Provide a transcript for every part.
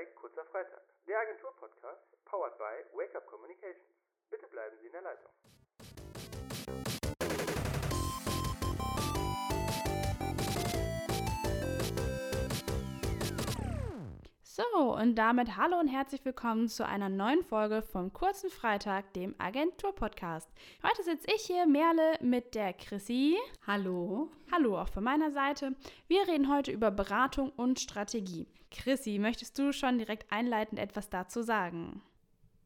bei Kurzer Freitag, der Agentur-Podcast, powered by Wake Up Communications. Bitte bleiben Sie in der Leitung. So, und damit hallo und herzlich willkommen zu einer neuen Folge vom Kurzen Freitag, dem Agentur-Podcast. Heute sitze ich hier, Merle, mit der Chrissy. Hallo. Hallo auch von meiner Seite. Wir reden heute über Beratung und Strategie. Chrissy, möchtest du schon direkt einleitend etwas dazu sagen?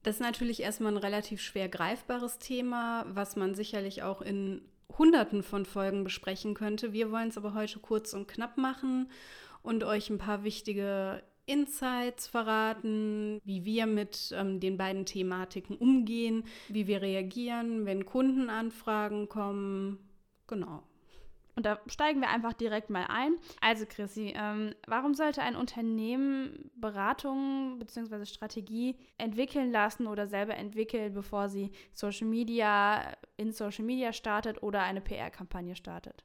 Das ist natürlich erstmal ein relativ schwer greifbares Thema, was man sicherlich auch in Hunderten von Folgen besprechen könnte. Wir wollen es aber heute kurz und knapp machen und euch ein paar wichtige Insights verraten, wie wir mit ähm, den beiden Thematiken umgehen, wie wir reagieren, wenn Kundenanfragen kommen. Genau. Und da steigen wir einfach direkt mal ein. Also Chrissy, ähm, warum sollte ein Unternehmen Beratung bzw. Strategie entwickeln lassen oder selber entwickeln, bevor sie Social Media in Social Media startet oder eine PR-Kampagne startet?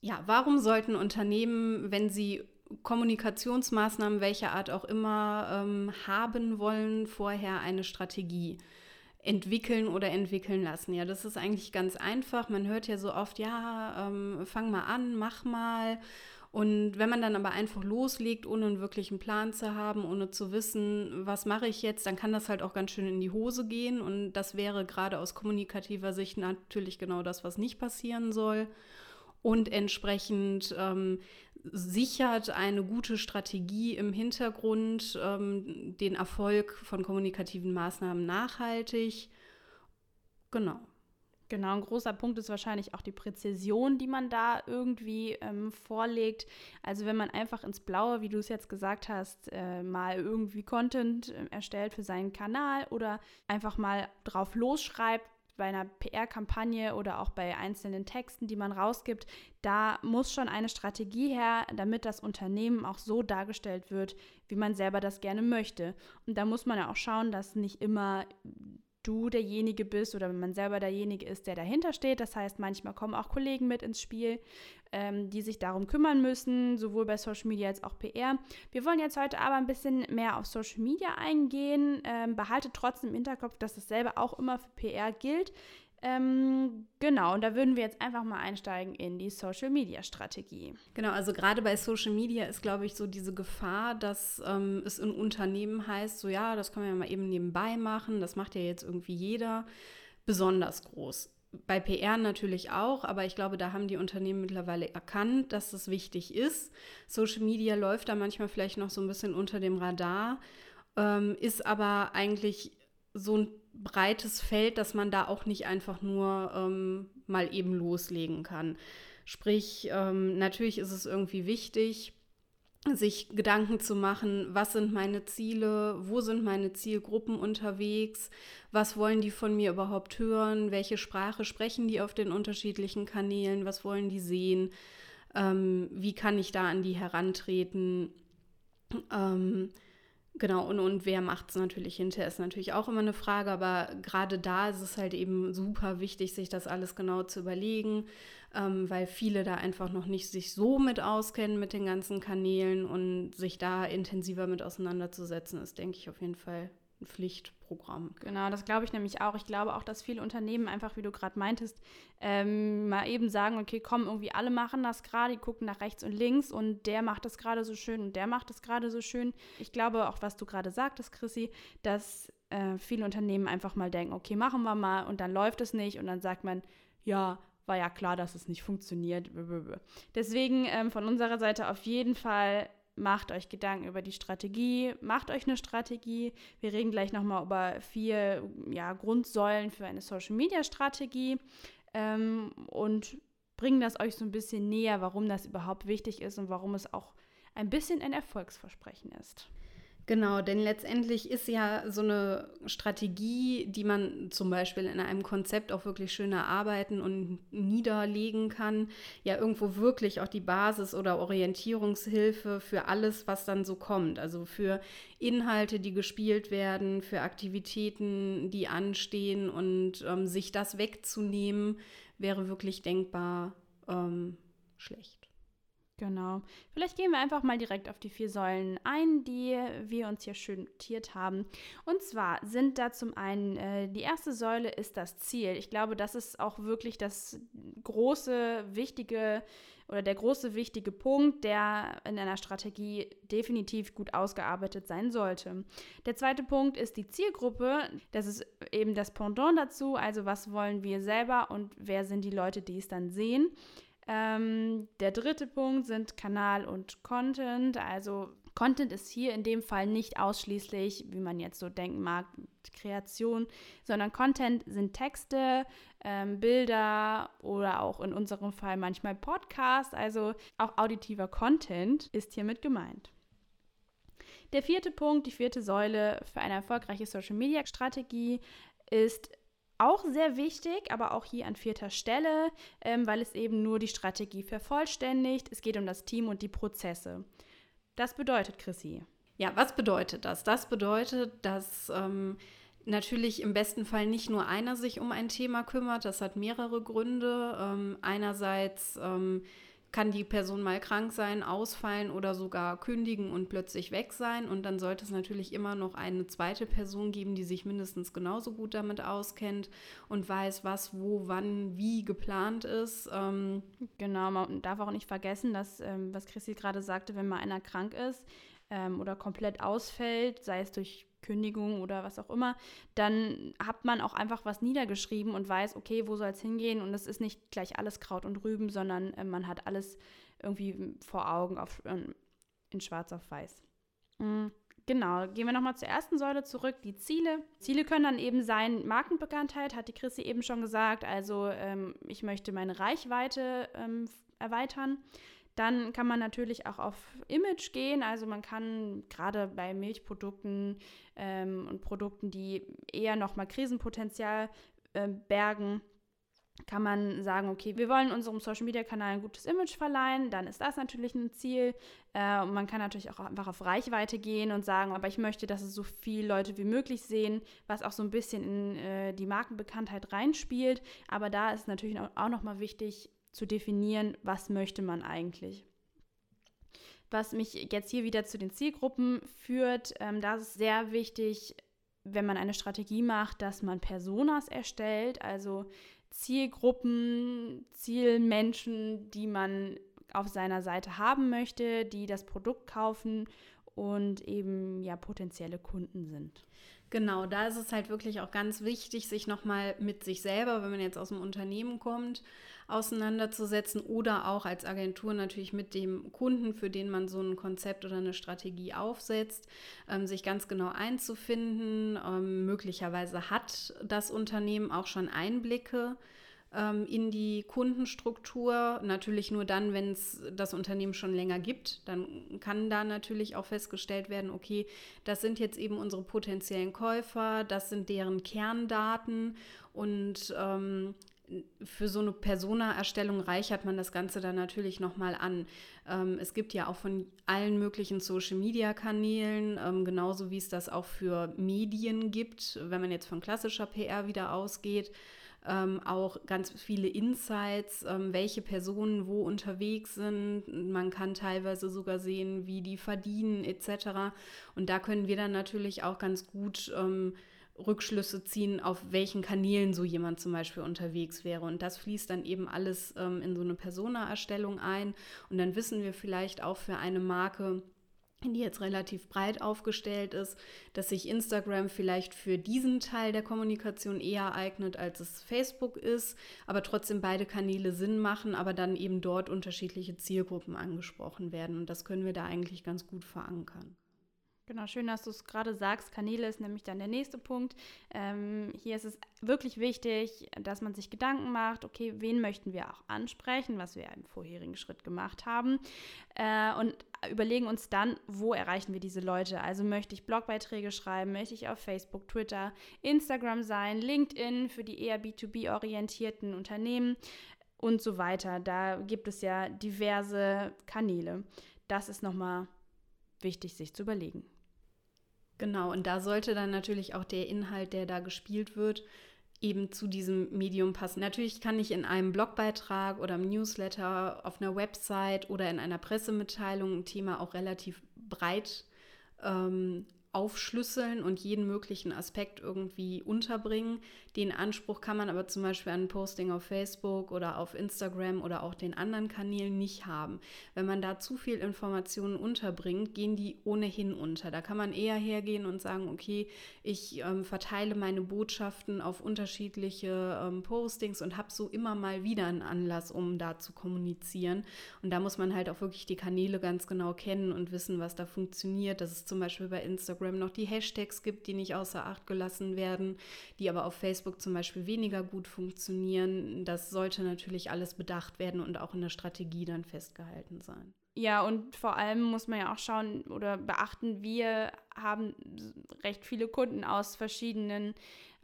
Ja, warum sollten Unternehmen, wenn sie Kommunikationsmaßnahmen welcher Art auch immer ähm, haben wollen, vorher eine Strategie entwickeln oder entwickeln lassen. Ja, das ist eigentlich ganz einfach. Man hört ja so oft, ja, ähm, fang mal an, mach mal. Und wenn man dann aber einfach loslegt, ohne einen wirklichen Plan zu haben, ohne zu wissen, was mache ich jetzt, dann kann das halt auch ganz schön in die Hose gehen. Und das wäre gerade aus kommunikativer Sicht natürlich genau das, was nicht passieren soll. Und entsprechend ähm, sichert eine gute Strategie im Hintergrund ähm, den Erfolg von kommunikativen Maßnahmen nachhaltig. Genau. Genau, ein großer Punkt ist wahrscheinlich auch die Präzision, die man da irgendwie ähm, vorlegt. Also wenn man einfach ins Blaue, wie du es jetzt gesagt hast, äh, mal irgendwie Content äh, erstellt für seinen Kanal oder einfach mal drauf losschreibt, bei einer PR-Kampagne oder auch bei einzelnen Texten, die man rausgibt, da muss schon eine Strategie her, damit das Unternehmen auch so dargestellt wird, wie man selber das gerne möchte. Und da muss man ja auch schauen, dass nicht immer du derjenige bist oder wenn man selber derjenige ist, der dahinter steht. Das heißt, manchmal kommen auch Kollegen mit ins Spiel, ähm, die sich darum kümmern müssen, sowohl bei Social Media als auch PR. Wir wollen jetzt heute aber ein bisschen mehr auf Social Media eingehen. Ähm, behaltet trotzdem im Hinterkopf, dass dasselbe auch immer für PR gilt. Ähm, genau, und da würden wir jetzt einfach mal einsteigen in die Social Media Strategie. Genau, also gerade bei Social Media ist, glaube ich, so diese Gefahr, dass ähm, es in Unternehmen heißt, so ja, das können wir ja mal eben nebenbei machen, das macht ja jetzt irgendwie jeder, besonders groß. Bei PR natürlich auch, aber ich glaube, da haben die Unternehmen mittlerweile erkannt, dass das wichtig ist. Social Media läuft da manchmal vielleicht noch so ein bisschen unter dem Radar, ähm, ist aber eigentlich so ein breites Feld, dass man da auch nicht einfach nur ähm, mal eben loslegen kann. Sprich, ähm, natürlich ist es irgendwie wichtig, sich Gedanken zu machen, was sind meine Ziele, wo sind meine Zielgruppen unterwegs, was wollen die von mir überhaupt hören, welche Sprache sprechen die auf den unterschiedlichen Kanälen, was wollen die sehen, ähm, wie kann ich da an die herantreten. Ähm, Genau, und, und wer macht es natürlich hinterher, ist natürlich auch immer eine Frage, aber gerade da ist es halt eben super wichtig, sich das alles genau zu überlegen, ähm, weil viele da einfach noch nicht sich so mit auskennen mit den ganzen Kanälen und sich da intensiver mit auseinanderzusetzen, ist, denke ich, auf jeden Fall Pflichtprogramm. Genau, das glaube ich nämlich auch. Ich glaube auch, dass viele Unternehmen einfach, wie du gerade meintest, ähm, mal eben sagen, okay, komm, irgendwie alle machen das gerade, die gucken nach rechts und links und der macht das gerade so schön und der macht das gerade so schön. Ich glaube auch, was du gerade sagtest, Chrissy, dass äh, viele Unternehmen einfach mal denken, okay, machen wir mal und dann läuft es nicht und dann sagt man, ja, war ja klar, dass es nicht funktioniert. Deswegen ähm, von unserer Seite auf jeden Fall macht euch Gedanken über die Strategie, macht euch eine Strategie. Wir reden gleich nochmal über vier ja, Grundsäulen für eine Social-Media-Strategie ähm, und bringen das euch so ein bisschen näher, warum das überhaupt wichtig ist und warum es auch ein bisschen ein Erfolgsversprechen ist. Genau, denn letztendlich ist ja so eine Strategie, die man zum Beispiel in einem Konzept auch wirklich schön erarbeiten und niederlegen kann, ja irgendwo wirklich auch die Basis oder Orientierungshilfe für alles, was dann so kommt. Also für Inhalte, die gespielt werden, für Aktivitäten, die anstehen und ähm, sich das wegzunehmen, wäre wirklich denkbar ähm, schlecht. Genau. Vielleicht gehen wir einfach mal direkt auf die vier Säulen ein, die wir uns hier schön notiert haben. Und zwar sind da zum einen, äh, die erste Säule ist das Ziel. Ich glaube, das ist auch wirklich das große, wichtige oder der große, wichtige Punkt, der in einer Strategie definitiv gut ausgearbeitet sein sollte. Der zweite Punkt ist die Zielgruppe. Das ist eben das Pendant dazu. Also was wollen wir selber und wer sind die Leute, die es dann sehen. Ähm, der dritte Punkt sind Kanal und Content. Also Content ist hier in dem Fall nicht ausschließlich, wie man jetzt so denken mag, Kreation, sondern Content sind Texte, ähm, Bilder oder auch in unserem Fall manchmal Podcast. Also auch auditiver Content ist hiermit gemeint. Der vierte Punkt, die vierte Säule für eine erfolgreiche Social-Media-Strategie ist auch sehr wichtig, aber auch hier an vierter Stelle, ähm, weil es eben nur die Strategie vervollständigt. Es geht um das Team und die Prozesse. Das bedeutet, Chrissy. Ja, was bedeutet das? Das bedeutet, dass ähm, natürlich im besten Fall nicht nur einer sich um ein Thema kümmert. Das hat mehrere Gründe. Ähm, einerseits ähm, kann die Person mal krank sein, ausfallen oder sogar kündigen und plötzlich weg sein. Und dann sollte es natürlich immer noch eine zweite Person geben, die sich mindestens genauso gut damit auskennt und weiß, was, wo, wann, wie geplant ist. Ähm genau, man darf auch nicht vergessen, dass, ähm, was Chrissy gerade sagte, wenn mal einer krank ist ähm, oder komplett ausfällt, sei es durch Kündigung oder was auch immer, dann hat man auch einfach was niedergeschrieben und weiß, okay, wo soll es hingehen und es ist nicht gleich alles Kraut und Rüben, sondern äh, man hat alles irgendwie vor Augen auf, äh, in schwarz auf weiß. Mhm. Genau, gehen wir nochmal zur ersten Säule zurück, die Ziele. Ziele können dann eben sein, Markenbekanntheit, hat die Chrissy eben schon gesagt. Also ähm, ich möchte meine Reichweite ähm, erweitern. Dann kann man natürlich auch auf Image gehen. Also man kann gerade bei Milchprodukten ähm, und Produkten, die eher nochmal Krisenpotenzial äh, bergen, kann man sagen, okay, wir wollen unserem Social-Media-Kanal ein gutes Image verleihen, dann ist das natürlich ein Ziel. Äh, und man kann natürlich auch einfach auf Reichweite gehen und sagen, aber ich möchte, dass es so viele Leute wie möglich sehen, was auch so ein bisschen in äh, die Markenbekanntheit reinspielt. Aber da ist natürlich auch nochmal wichtig, zu definieren, was möchte man eigentlich. Was mich jetzt hier wieder zu den Zielgruppen führt, ähm, da ist sehr wichtig, wenn man eine Strategie macht, dass man Personas erstellt, also Zielgruppen, Zielmenschen, die man auf seiner Seite haben möchte, die das Produkt kaufen und eben ja potenzielle Kunden sind. Genau, da ist es halt wirklich auch ganz wichtig, sich nochmal mit sich selber, wenn man jetzt aus dem Unternehmen kommt, auseinanderzusetzen oder auch als Agentur natürlich mit dem Kunden, für den man so ein Konzept oder eine Strategie aufsetzt, ähm, sich ganz genau einzufinden. Ähm, möglicherweise hat das Unternehmen auch schon Einblicke ähm, in die Kundenstruktur. Natürlich nur dann, wenn es das Unternehmen schon länger gibt. Dann kann da natürlich auch festgestellt werden, okay, das sind jetzt eben unsere potenziellen Käufer, das sind deren Kerndaten und ähm, für so eine Persona-Erstellung reichert man das Ganze dann natürlich nochmal an. Ähm, es gibt ja auch von allen möglichen Social-Media-Kanälen, ähm, genauso wie es das auch für Medien gibt, wenn man jetzt von klassischer PR wieder ausgeht, ähm, auch ganz viele Insights, ähm, welche Personen wo unterwegs sind. Man kann teilweise sogar sehen, wie die verdienen etc. Und da können wir dann natürlich auch ganz gut ähm, Rückschlüsse ziehen, auf welchen Kanälen so jemand zum Beispiel unterwegs wäre. Und das fließt dann eben alles ähm, in so eine Persona-Erstellung ein. Und dann wissen wir vielleicht auch für eine Marke, die jetzt relativ breit aufgestellt ist, dass sich Instagram vielleicht für diesen Teil der Kommunikation eher eignet, als es Facebook ist, aber trotzdem beide Kanäle Sinn machen, aber dann eben dort unterschiedliche Zielgruppen angesprochen werden. Und das können wir da eigentlich ganz gut verankern. Genau, schön, dass du es gerade sagst. Kanäle ist nämlich dann der nächste Punkt. Ähm, hier ist es wirklich wichtig, dass man sich Gedanken macht, okay, wen möchten wir auch ansprechen, was wir im vorherigen Schritt gemacht haben. Äh, und überlegen uns dann, wo erreichen wir diese Leute. Also möchte ich Blogbeiträge schreiben, möchte ich auf Facebook, Twitter, Instagram sein, LinkedIn für die eher B2B-orientierten Unternehmen und so weiter. Da gibt es ja diverse Kanäle. Das ist nochmal wichtig, sich zu überlegen. Genau, und da sollte dann natürlich auch der Inhalt, der da gespielt wird, eben zu diesem Medium passen. Natürlich kann ich in einem Blogbeitrag oder im Newsletter, auf einer Website oder in einer Pressemitteilung ein Thema auch relativ breit ähm, aufschlüsseln und jeden möglichen Aspekt irgendwie unterbringen. Den Anspruch kann man aber zum Beispiel an Posting auf Facebook oder auf Instagram oder auch den anderen Kanälen nicht haben. Wenn man da zu viel Informationen unterbringt, gehen die ohnehin unter. Da kann man eher hergehen und sagen, okay, ich ähm, verteile meine Botschaften auf unterschiedliche ähm, Postings und habe so immer mal wieder einen Anlass, um da zu kommunizieren. Und da muss man halt auch wirklich die Kanäle ganz genau kennen und wissen, was da funktioniert. Das ist zum Beispiel bei Instagram noch die Hashtags gibt, die nicht außer Acht gelassen werden, die aber auf Facebook Facebook zum Beispiel weniger gut funktionieren. Das sollte natürlich alles bedacht werden und auch in der Strategie dann festgehalten sein. Ja, und vor allem muss man ja auch schauen oder beachten, wir haben recht viele Kunden aus verschiedenen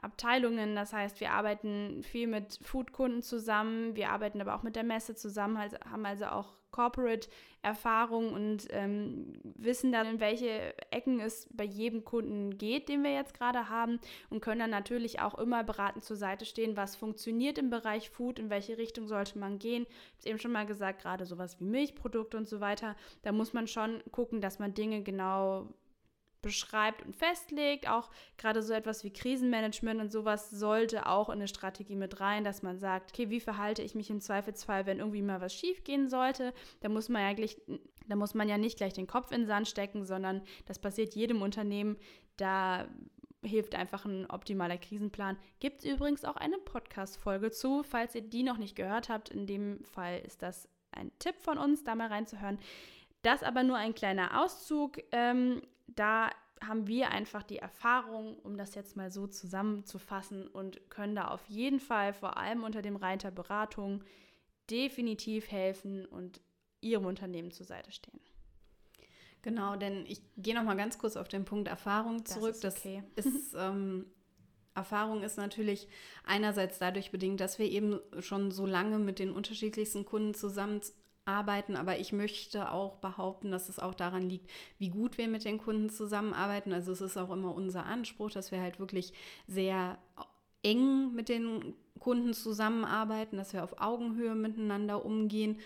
Abteilungen. Das heißt, wir arbeiten viel mit Food-Kunden zusammen, wir arbeiten aber auch mit der Messe zusammen, also haben also auch Corporate-Erfahrung und ähm, wissen dann, in welche Ecken es bei jedem Kunden geht, den wir jetzt gerade haben und können dann natürlich auch immer beratend zur Seite stehen, was funktioniert im Bereich Food, in welche Richtung sollte man gehen. Ich habe es eben schon mal gesagt, gerade sowas wie Milchprodukte und so weiter, da muss man schon gucken, dass man Dinge genau beschreibt und festlegt. Auch gerade so etwas wie Krisenmanagement und sowas sollte auch in eine Strategie mit rein, dass man sagt, okay, wie verhalte ich mich im Zweifelsfall, wenn irgendwie mal was schief gehen sollte? Da muss man ja gleich, da muss man ja nicht gleich den Kopf in den Sand stecken, sondern das passiert jedem Unternehmen. Da hilft einfach ein optimaler Krisenplan. Gibt es übrigens auch eine Podcast-Folge zu, falls ihr die noch nicht gehört habt. In dem Fall ist das ein Tipp von uns, da mal reinzuhören. Das aber nur ein kleiner Auszug. Ähm, da haben wir einfach die Erfahrung, um das jetzt mal so zusammenzufassen und können da auf jeden Fall vor allem unter dem Reiter Beratung definitiv helfen und Ihrem Unternehmen zur Seite stehen. Genau, denn ich gehe noch mal ganz kurz auf den Punkt Erfahrung zurück. Das ist, okay. das ist ähm, Erfahrung ist natürlich einerseits dadurch bedingt, dass wir eben schon so lange mit den unterschiedlichsten Kunden zusammen arbeiten, aber ich möchte auch behaupten, dass es auch daran liegt, wie gut wir mit den Kunden zusammenarbeiten. Also es ist auch immer unser Anspruch, dass wir halt wirklich sehr eng mit den Kunden zusammenarbeiten, dass wir auf Augenhöhe miteinander umgehen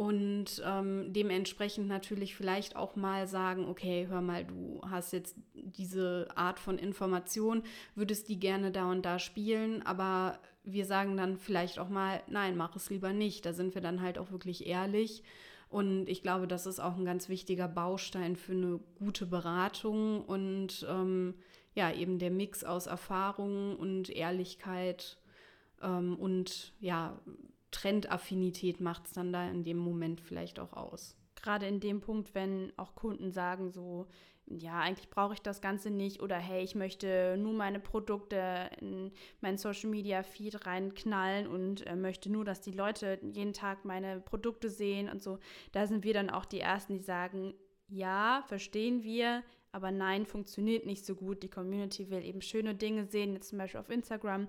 und ähm, dementsprechend natürlich vielleicht auch mal sagen, okay, hör mal, du hast jetzt diese Art von Information, würdest die gerne da und da spielen, aber wir sagen dann vielleicht auch mal, nein, mach es lieber nicht. Da sind wir dann halt auch wirklich ehrlich. Und ich glaube, das ist auch ein ganz wichtiger Baustein für eine gute Beratung und ähm, ja, eben der Mix aus Erfahrung und Ehrlichkeit ähm, und ja, Trendaffinität macht es dann da in dem Moment vielleicht auch aus. Gerade in dem Punkt, wenn auch Kunden sagen, so, ja, eigentlich brauche ich das Ganze nicht oder hey, ich möchte nur meine Produkte in meinen Social Media Feed reinknallen und äh, möchte nur, dass die Leute jeden Tag meine Produkte sehen und so. Da sind wir dann auch die Ersten, die sagen, ja, verstehen wir, aber nein, funktioniert nicht so gut. Die Community will eben schöne Dinge sehen, jetzt zum Beispiel auf Instagram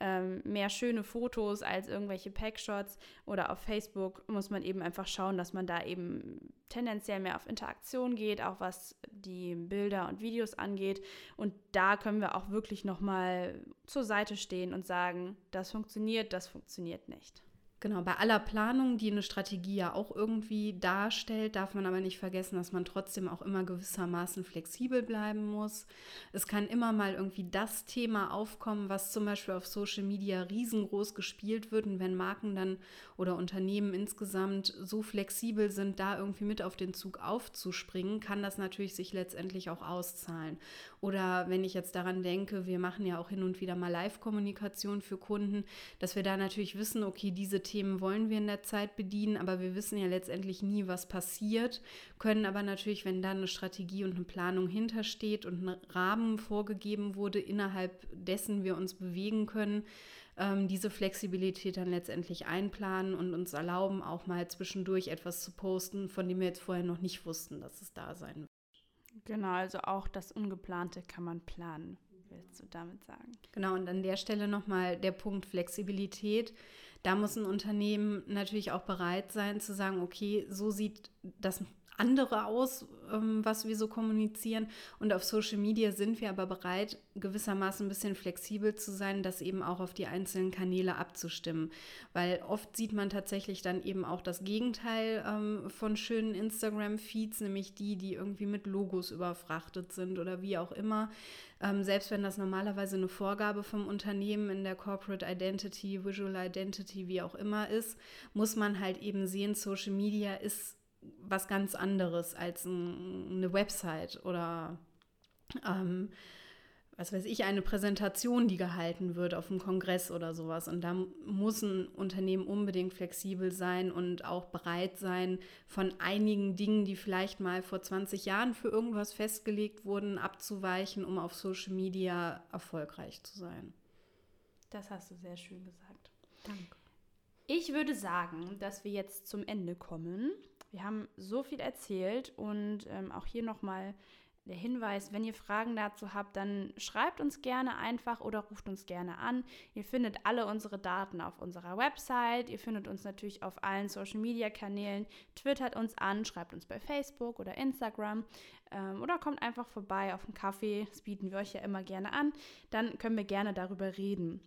ähm, mehr schöne Fotos als irgendwelche Packshots oder auf Facebook muss man eben einfach schauen, dass man da eben tendenziell mehr auf Interaktion geht, auch was die Bilder und Videos angeht. Und da können wir auch wirklich nochmal zur Seite stehen und sagen, das funktioniert, das funktioniert nicht. Genau, bei aller Planung, die eine Strategie ja auch irgendwie darstellt, darf man aber nicht vergessen, dass man trotzdem auch immer gewissermaßen flexibel bleiben muss. Es kann immer mal irgendwie das Thema aufkommen, was zum Beispiel auf Social Media riesengroß gespielt wird. Und wenn Marken dann oder Unternehmen insgesamt so flexibel sind, da irgendwie mit auf den Zug aufzuspringen, kann das natürlich sich letztendlich auch auszahlen. Oder wenn ich jetzt daran denke, wir machen ja auch hin und wieder mal Live-Kommunikation für Kunden, dass wir da natürlich wissen, okay, diese Themen wollen wir in der Zeit bedienen, aber wir wissen ja letztendlich nie, was passiert, können aber natürlich, wenn da eine Strategie und eine Planung hintersteht und ein Rahmen vorgegeben wurde, innerhalb dessen wir uns bewegen können, ähm, diese Flexibilität dann letztendlich einplanen und uns erlauben, auch mal zwischendurch etwas zu posten, von dem wir jetzt vorher noch nicht wussten, dass es da sein wird. Genau, also auch das Ungeplante kann man planen, willst du damit sagen? Genau, und an der Stelle nochmal der Punkt Flexibilität. Da muss ein Unternehmen natürlich auch bereit sein zu sagen, okay, so sieht das andere aus, ähm, was wir so kommunizieren. Und auf Social Media sind wir aber bereit, gewissermaßen ein bisschen flexibel zu sein, das eben auch auf die einzelnen Kanäle abzustimmen. Weil oft sieht man tatsächlich dann eben auch das Gegenteil ähm, von schönen Instagram-Feeds, nämlich die, die irgendwie mit Logos überfrachtet sind oder wie auch immer. Ähm, selbst wenn das normalerweise eine Vorgabe vom Unternehmen in der Corporate Identity, Visual Identity, wie auch immer ist, muss man halt eben sehen, Social Media ist was ganz anderes als ein, eine Website oder ähm, was weiß ich, eine Präsentation, die gehalten wird auf einem Kongress oder sowas. Und da muss ein Unternehmen unbedingt flexibel sein und auch bereit sein, von einigen Dingen, die vielleicht mal vor 20 Jahren für irgendwas festgelegt wurden, abzuweichen, um auf Social Media erfolgreich zu sein. Das hast du sehr schön gesagt. Danke. Ich würde sagen, dass wir jetzt zum Ende kommen. Wir haben so viel erzählt und ähm, auch hier nochmal der Hinweis, wenn ihr Fragen dazu habt, dann schreibt uns gerne einfach oder ruft uns gerne an. Ihr findet alle unsere Daten auf unserer Website. Ihr findet uns natürlich auf allen Social-Media-Kanälen. Twittert uns an, schreibt uns bei Facebook oder Instagram ähm, oder kommt einfach vorbei auf einen Kaffee. Das bieten wir euch ja immer gerne an. Dann können wir gerne darüber reden.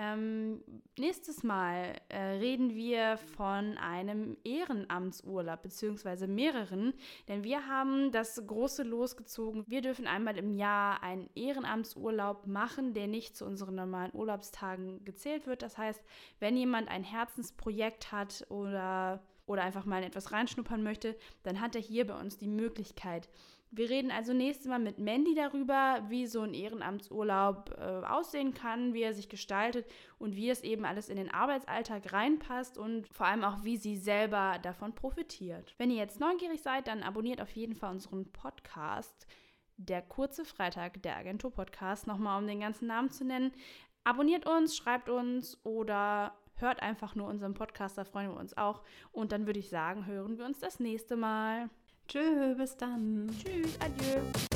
Ähm, nächstes Mal äh, reden wir von einem Ehrenamtsurlaub, beziehungsweise mehreren, denn wir haben das große losgezogen. Wir dürfen einmal im Jahr einen Ehrenamtsurlaub machen, der nicht zu unseren normalen Urlaubstagen gezählt wird. Das heißt, wenn jemand ein Herzensprojekt hat oder, oder einfach mal in etwas reinschnuppern möchte, dann hat er hier bei uns die Möglichkeit, wir reden also nächstes Mal mit Mandy darüber, wie so ein Ehrenamtsurlaub äh, aussehen kann, wie er sich gestaltet und wie es eben alles in den Arbeitsalltag reinpasst und vor allem auch, wie sie selber davon profitiert. Wenn ihr jetzt neugierig seid, dann abonniert auf jeden Fall unseren Podcast. Der kurze Freitag, der Agentur-Podcast, nochmal um den ganzen Namen zu nennen. Abonniert uns, schreibt uns oder hört einfach nur unseren Podcast, da freuen wir uns auch. Und dann würde ich sagen, hören wir uns das nächste Mal. Tschüss, bis dann. Tschüss, adieu.